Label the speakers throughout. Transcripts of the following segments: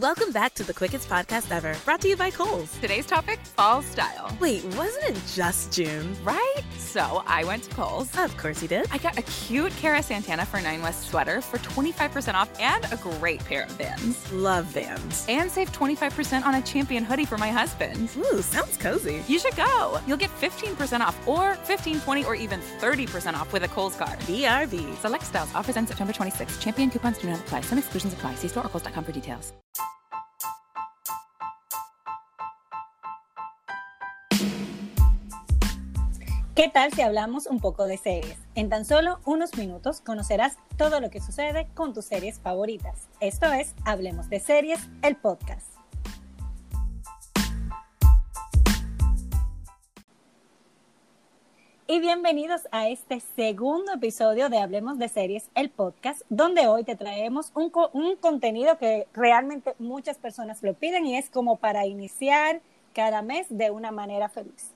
Speaker 1: Welcome back to the quickest podcast ever, brought to you by Kohl's.
Speaker 2: Today's topic fall style.
Speaker 1: Wait, wasn't it just June?
Speaker 2: Right? So I went to Kohl's.
Speaker 1: Of course you did.
Speaker 2: I got a cute Cara Santana for 9 West sweater for 25% off and a great pair of Vans.
Speaker 1: Love Vans.
Speaker 2: And save 25% on a Champion hoodie for my husband.
Speaker 1: Ooh, sounds cozy.
Speaker 2: You should go. You'll get 15% off or 15, 20, or even 30% off with a Kohl's card.
Speaker 1: BRB.
Speaker 2: Select styles. Offers end September 26. Champion coupons do not apply. Some exclusions apply. See store or kohls.com for details.
Speaker 3: ¿Qué tal si hablamos un poco de series? En tan solo unos minutos conocerás todo lo que sucede con tus series favoritas. Esto es Hablemos de Series, el podcast. Y bienvenidos a este segundo episodio de Hablemos de Series, el podcast, donde hoy te traemos un, un contenido que realmente muchas personas lo piden y es como para iniciar cada mes de una manera feliz.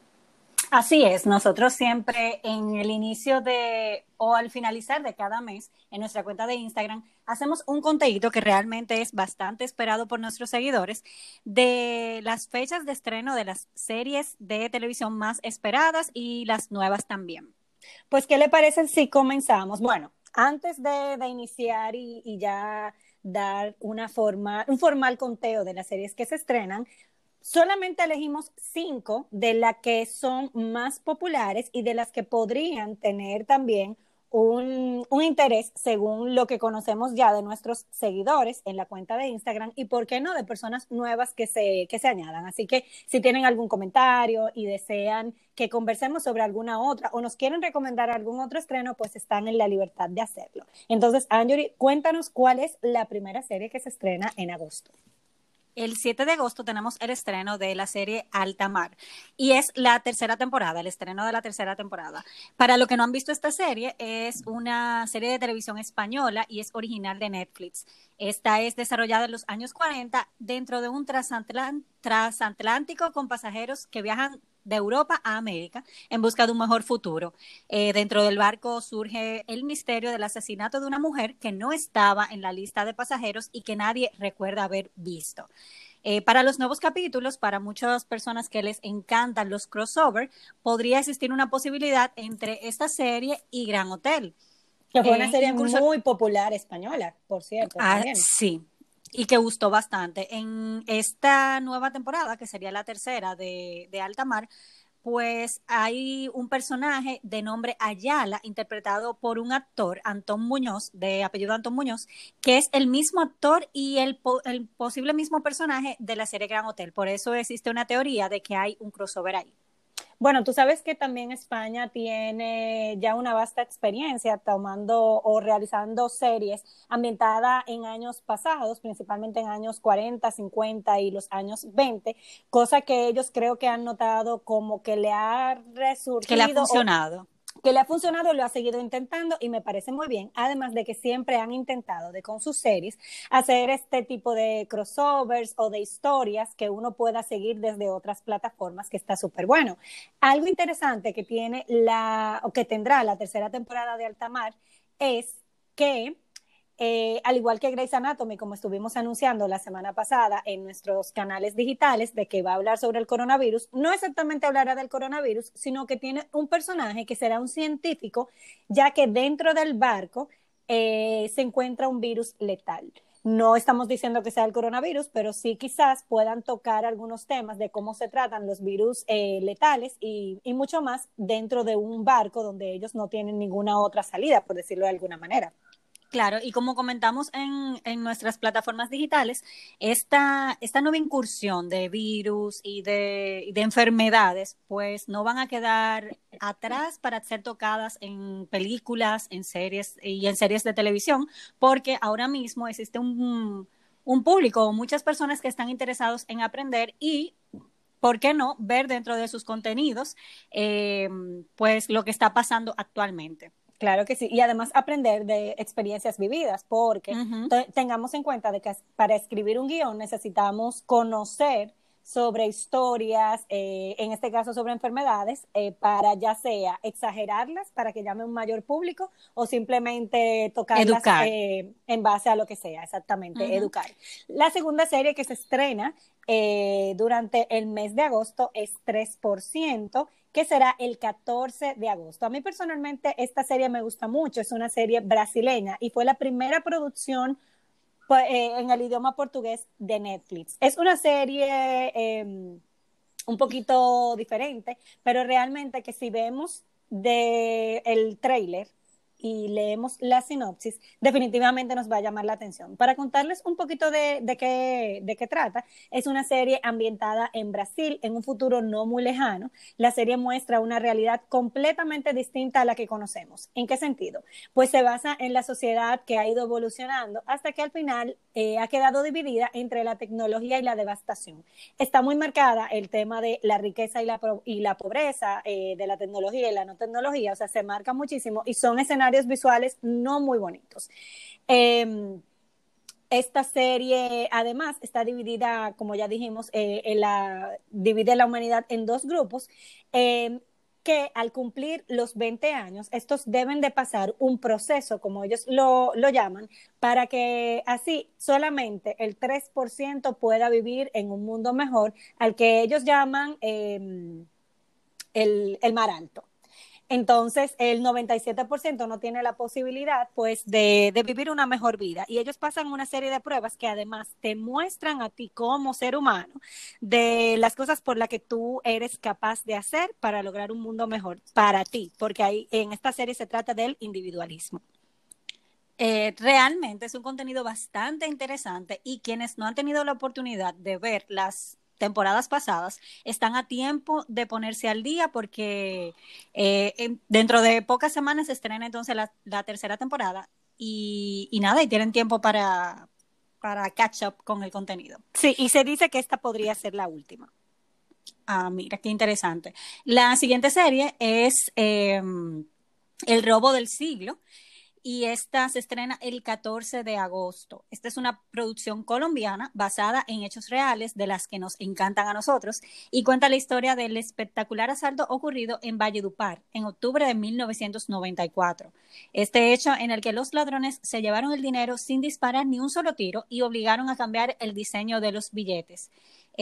Speaker 3: Así es, nosotros siempre en el inicio de o al finalizar de cada mes en nuestra cuenta de Instagram hacemos un contenido que realmente es bastante esperado por nuestros seguidores de las fechas de estreno de las series de televisión más esperadas y las nuevas también. Pues, ¿qué le parece si comenzamos? Bueno, antes de, de iniciar y, y ya dar una forma, un formal conteo de las series que se estrenan, solamente elegimos cinco de las que son más populares y de las que podrían tener también un, un, interés según lo que conocemos ya de nuestros seguidores en la cuenta de Instagram y, por qué no, de personas nuevas que se, que se añadan. Así que si tienen algún comentario y desean que conversemos sobre alguna otra o nos quieren recomendar algún otro estreno, pues están en la libertad de hacerlo. Entonces, Anjuri, cuéntanos cuál es la primera serie que se estrena en agosto. El 7 de agosto tenemos el estreno de la serie Alta Mar y es la tercera temporada, el estreno de la tercera temporada. Para los que no han visto esta serie, es una serie de televisión española y es original de Netflix. Esta es desarrollada en los años 40 dentro de un transatlántico con pasajeros que viajan de Europa a América en busca de un mejor futuro. Eh, dentro del barco surge el misterio del asesinato de una mujer que no estaba en la lista de pasajeros y que nadie recuerda haber visto. Eh, para los nuevos capítulos, para muchas personas que les encantan los crossover, podría existir una posibilidad entre esta serie y Gran Hotel.
Speaker 4: Que fue una eh, serie muy popular española, por cierto.
Speaker 3: Ah, sí, y que gustó bastante. En esta nueva temporada, que sería la tercera de, de Alta Mar, pues hay un personaje de nombre Ayala, interpretado por un actor, Antón Muñoz, de apellido Antón Muñoz, que es el mismo actor y el, el posible mismo personaje de la serie Gran Hotel. Por eso existe una teoría de que hay un crossover ahí.
Speaker 4: Bueno, tú sabes que también España tiene ya una vasta experiencia tomando o realizando series ambientadas en años pasados, principalmente en años 40, 50 y los años 20, cosa que ellos creo que han notado como que le ha resurgido.
Speaker 3: Que le ha funcionado.
Speaker 4: O, que le ha funcionado, lo ha seguido intentando y me parece muy bien, además de que siempre han intentado de con sus series hacer este tipo de crossovers o de historias que uno pueda seguir desde otras plataformas que está súper bueno. Algo interesante que tiene la o que tendrá la tercera temporada de Altamar es que eh, al igual que Grey's Anatomy, como estuvimos anunciando la semana pasada en nuestros canales digitales, de que va a hablar sobre el coronavirus, no exactamente hablará del coronavirus, sino que tiene un personaje que será un científico, ya que dentro del barco eh, se encuentra un virus letal. No estamos diciendo que sea el coronavirus, pero sí quizás puedan tocar algunos temas de cómo se tratan los virus eh, letales y, y mucho más dentro de un barco donde ellos no tienen ninguna otra salida, por decirlo de alguna manera.
Speaker 3: Claro, y como comentamos en, en nuestras plataformas digitales, esta, esta nueva incursión de virus y de, de, enfermedades, pues no van a quedar atrás para ser tocadas en películas, en series y en series de televisión, porque ahora mismo existe un, un público, muchas personas que están interesados en aprender y ¿por qué no ver dentro de sus contenidos eh, pues lo que está pasando actualmente?
Speaker 4: Claro que sí, y además aprender de experiencias vividas, porque uh -huh. tengamos en cuenta de que para escribir un guion necesitamos conocer sobre historias, eh, en este caso sobre enfermedades, eh, para ya sea exagerarlas para que llame un mayor público o simplemente tocarlas eh, en base a lo que sea, exactamente, educar. La segunda serie que se estrena durante el mes de agosto es 3%, que será el 14 de agosto. A mí personalmente esta serie me gusta mucho, es una serie brasileña y fue la primera producción eh, en el idioma portugués de Netflix. Es una serie em, un poquito diferente, pero realmente que si vemos de el trailer y leemos la sinopsis, definitivamente nos va a llamar la atención. Para contarles un poquito de, qué, de qué trata, es una serie ambientada en Brasil en un futuro no muy lejano. La serie muestra una realidad completamente distinta a la que conocemos. ¿En qué sentido? Pues se basa en la sociedad que ha ido evolucionando hasta que al final eh, ha quedado dividida entre la tecnología y la devastación. Está muy marcada el tema de la riqueza y la, y la pobreza, eh, de la tecnología y la no tecnología, o sea, se marca muchísimo y son escenarios visuales no muy bonitos. Em, esta serie, además, está dividida, como ya dijimos, eh, en la, divide la humanidad en dos grupos, em, que al cumplir los 20 años, estos deben de pasar un proceso, como ellos lo, lo llaman, para que así solamente el 3% pueda vivir en un mundo mejor, al que ellos llaman em, el, el mar alto. Entonces, el 97% no tiene la posibilidad, pues, de, vivir una mejor vida. Y ellos pasan una serie de pruebas que además te muestran a ti como ser humano de las cosas por las que tú eres capaz de hacer para lograr un mundo mejor para ti, porque ahí en esta serie se trata del individualismo.
Speaker 3: Eh, realmente es un contenido bastante interesante y quienes no han tenido la oportunidad de ver las temporadas pasadas, están a tiempo de ponerse al día porque eh, dentro de pocas semanas se estrena entonces la, tercera temporada y, nada, y tienen tiempo para, para catch up con el contenido.
Speaker 4: Sí, y se dice que esta podría ser la última.
Speaker 3: Ah, mira, qué interesante. La siguiente serie es em, El robo del siglo y esta se estrena el 14 de agosto. Esta es una producción colombiana basada en hechos reales de las que nos encantan a nosotros y cuenta la historia del espectacular asalto ocurrido en Valledupar en octubre de 1994. Este hecho en el que los ladrones se llevaron el dinero sin disparar ni un solo tiro y obligaron a cambiar el diseño de los billetes.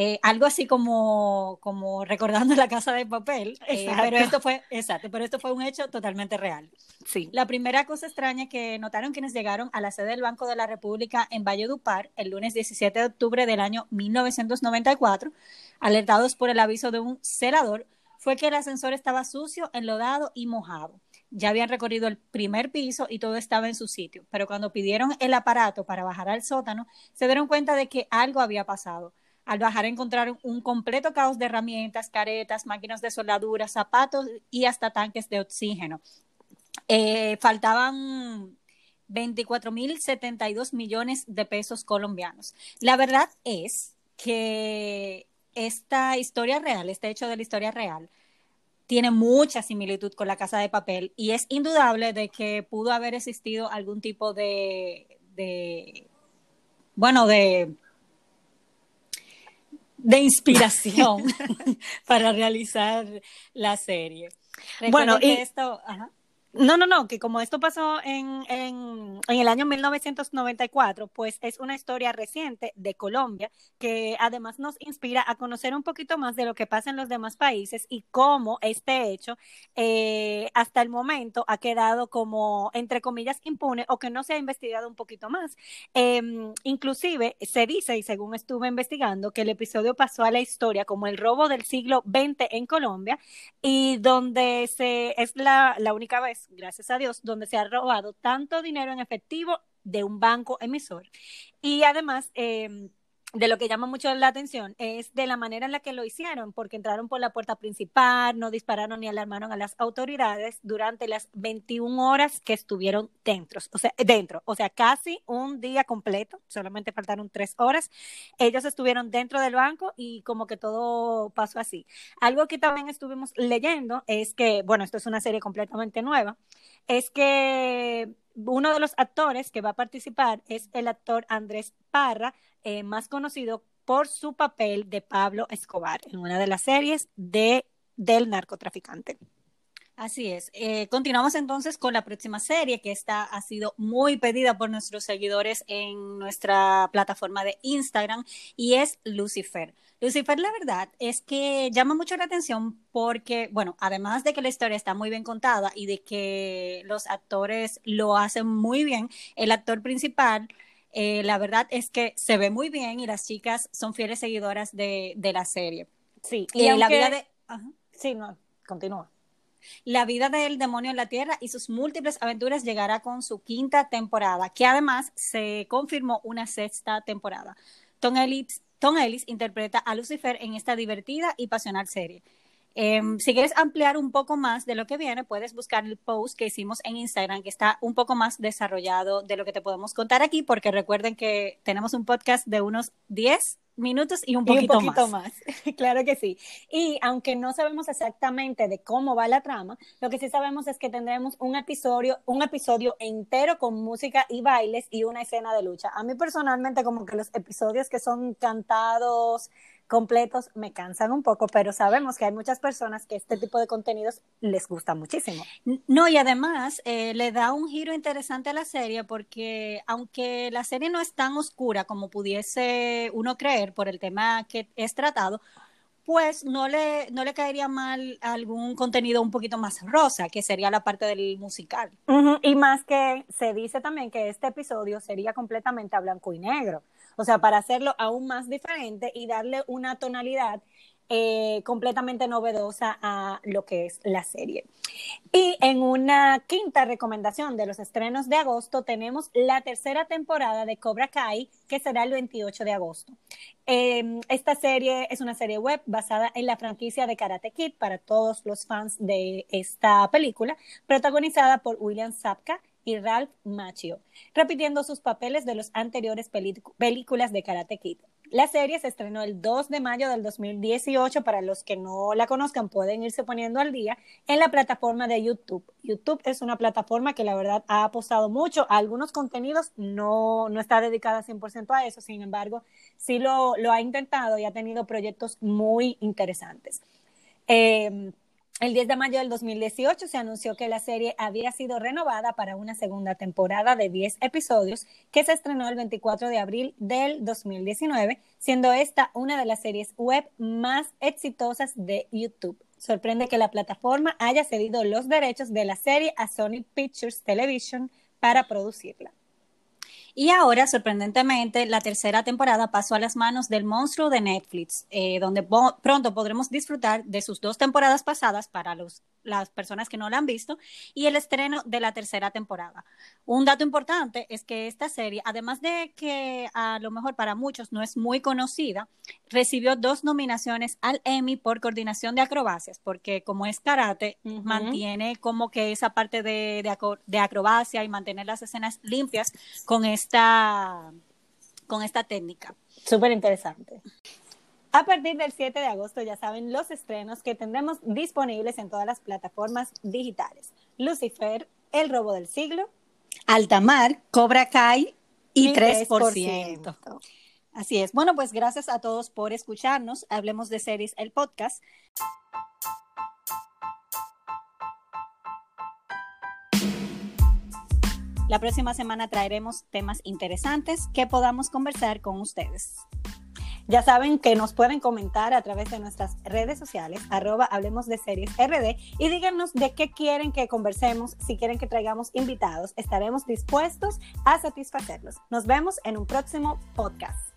Speaker 3: Eh, algo así como, como recordando la casa de papel, eh, pero esto fue, exacto, pero esto fue un hecho totalmente real.
Speaker 4: Sí.
Speaker 3: La primera cosa extraña que notaron quienes llegaron a la sede del Banco de la República en Valledupar el lunes 17 de octubre del año 1994, alertados por el aviso de un celador, fue que el ascensor estaba sucio, enlodado y mojado. Ya habían recorrido el primer piso y todo estaba en su sitio, pero cuando pidieron el aparato para bajar al sótano, se dieron cuenta de que algo había pasado. Al bajar encontraron un completo caos de herramientas, caretas, máquinas de soldadura, zapatos y hasta tanques de oxígeno. Eh, faltaban 24.072 millones de pesos colombianos. La verdad es que esta historia real, este hecho de la historia real, tiene mucha similitud con la casa de papel y es indudable de que pudo haber existido algún tipo de, de bueno, de de inspiración para realizar la serie.
Speaker 4: bueno, y esto, no, no, no, que como esto pasó en, en, en, el año 1994, pues es una historia reciente de Colombia que además nos inspira a conocer un poquito más de lo que pasa en los demás países y cómo este hecho eh, hasta el momento ha quedado como, entre comillas, impune o que no se ha investigado un poquito más. Em, inclusive se dice, y según estuve investigando, que el episodio pasó a la historia como el robo del siglo XX en Colombia y donde se, es la, la única vez gracias a Dios, donde se ha robado tanto dinero en efectivo de un banco emisor. Y además, eh, de lo que llama mucho la atención es de la manera en la que lo hicieron, porque entraron por la puerta principal, no dispararon ni alarmaron a las autoridades durante las 21 horas que estuvieron dentro, o sea, dentro, o sea, casi un día completo, solamente faltaron tres horas. Ellos estuvieron dentro del banco y como que todo pasó así. Algo que también estuvimos leyendo es que, bueno, esto es una serie completamente nueva, es que uno de los actores que va a participar es el actor Andrés Parra, eh, más conocido
Speaker 3: por su papel de Pablo Escobar en una de las series de, del narcotraficante. Así es. Eh, continuamos entonces con la próxima serie, que esta ha sido muy pedida por nuestros seguidores en nuestra plataforma de Instagram, y es Lucifer. Lucifer, la verdad es que llama mucho la atención porque, bueno, además de que la historia está muy bien contada y de que los actores lo hacen muy bien, el actor principal, eh, la verdad es que se ve muy bien y las chicas son fieles seguidoras de, la serie.
Speaker 4: Sí, y la vida de... Sí, no, continúa.
Speaker 3: La vida del demonio en la Tierra y sus múltiples aventuras llegará con su quinta temporada, que además se confirmó una sexta temporada. Tom Ellis, interpreta a Lucifer en esta divertida y pasional serie. Em, si quieres ampliar un poco más de lo que viene, puedes buscar el post que hicimos en Instagram, que está un poco más desarrollado de lo que te podemos contar aquí, porque recuerden que tenemos un podcast de unos 10 minutos y un poquito, más.
Speaker 4: claro que sí. Y aunque no sabemos exactamente de cómo va la trama, lo que sí sabemos es que tendremos un episodio, un episodio entero con música y bailes y una escena de lucha. A mí personalmente como que los episodios que son cantados, completos me cansan un poco, pero sabemos que hay muchas personas que este tipo de contenidos les gusta muchísimo.
Speaker 3: No, y además eh, le da un giro interesante a la serie porque aunque la serie no es tan oscura como pudiese uno creer por el tema que es tratado, pues no le, no le caería mal algún contenido un poquito más rosa, que sería la parte del musical.
Speaker 4: Y más que se dice también que este episodio sería completamente a blanco y negro. O sea, para hacerlo aún más diferente y darle una tonalidad eh, completamente novedosa a lo que es la serie. Y en una quinta recomendación de los estrenos de agosto tenemos la tercera temporada de Cobra Kai, que será el 28 de agosto. Em, esta serie es una serie web basada en la franquicia de Karate Kid para todos los fans de esta película, protagonizada por William Sapka y Ralph Macchio, repitiendo sus papeles de las anteriores películas de Karate Kid. La serie se estrenó el 2 de mayo del 2018. Para los que no la conozcan, pueden irse poniendo al día en la plataforma de YouTube. YouTube es una plataforma que la verdad ha apostado mucho a algunos contenidos, no, no está dedicada 100% a eso, sin embargo, sí lo, lo, ha intentado y ha tenido proyectos muy interesantes. Eh, el 10 de mayo del 2018 se anunció que la serie había sido renovada para una segunda temporada de 10 episodios que se estrenó el 24 de abril del 2019, siendo esta una de las series web más exitosas de YouTube. Sorprende que la plataforma haya cedido los derechos de la serie a Sony Pictures Television para producirla.
Speaker 3: Y ahora, sorprendentemente, la tercera temporada pasó a las manos del monstruo de Netflix, eh, donde pronto podremos disfrutar de sus dos temporadas pasadas para los las personas que no la han visto, y el estreno de la tercera temporada. Un dato importante es que esta serie, además de que a lo mejor para muchos no es muy conocida, recibió dos nominaciones al Emmy por coordinación de acrobacias, porque como es karate, mantiene como que esa parte de, de, acrobacia y mantener las escenas limpias con esta, con esta técnica.
Speaker 4: Súper interesante. A partir del 7 de agosto ya saben los estrenos que tendremos disponibles en todas las plataformas digitales. Lucifer, El robo del siglo,
Speaker 3: Altamar, Cobra Kai y, 3%. Así es. Bueno, pues gracias a todos por escucharnos. Hablemos de series, el podcast. La próxima semana traeremos temas interesantes que podamos conversar con ustedes.
Speaker 4: Ya saben que nos pueden comentar a través de nuestras redes sociales, arroba Hablemos de Series RD, y díganos de qué quieren que conversemos, si quieren que traigamos invitados, estaremos dispuestos a satisfacerlos. Nos vemos en un próximo podcast.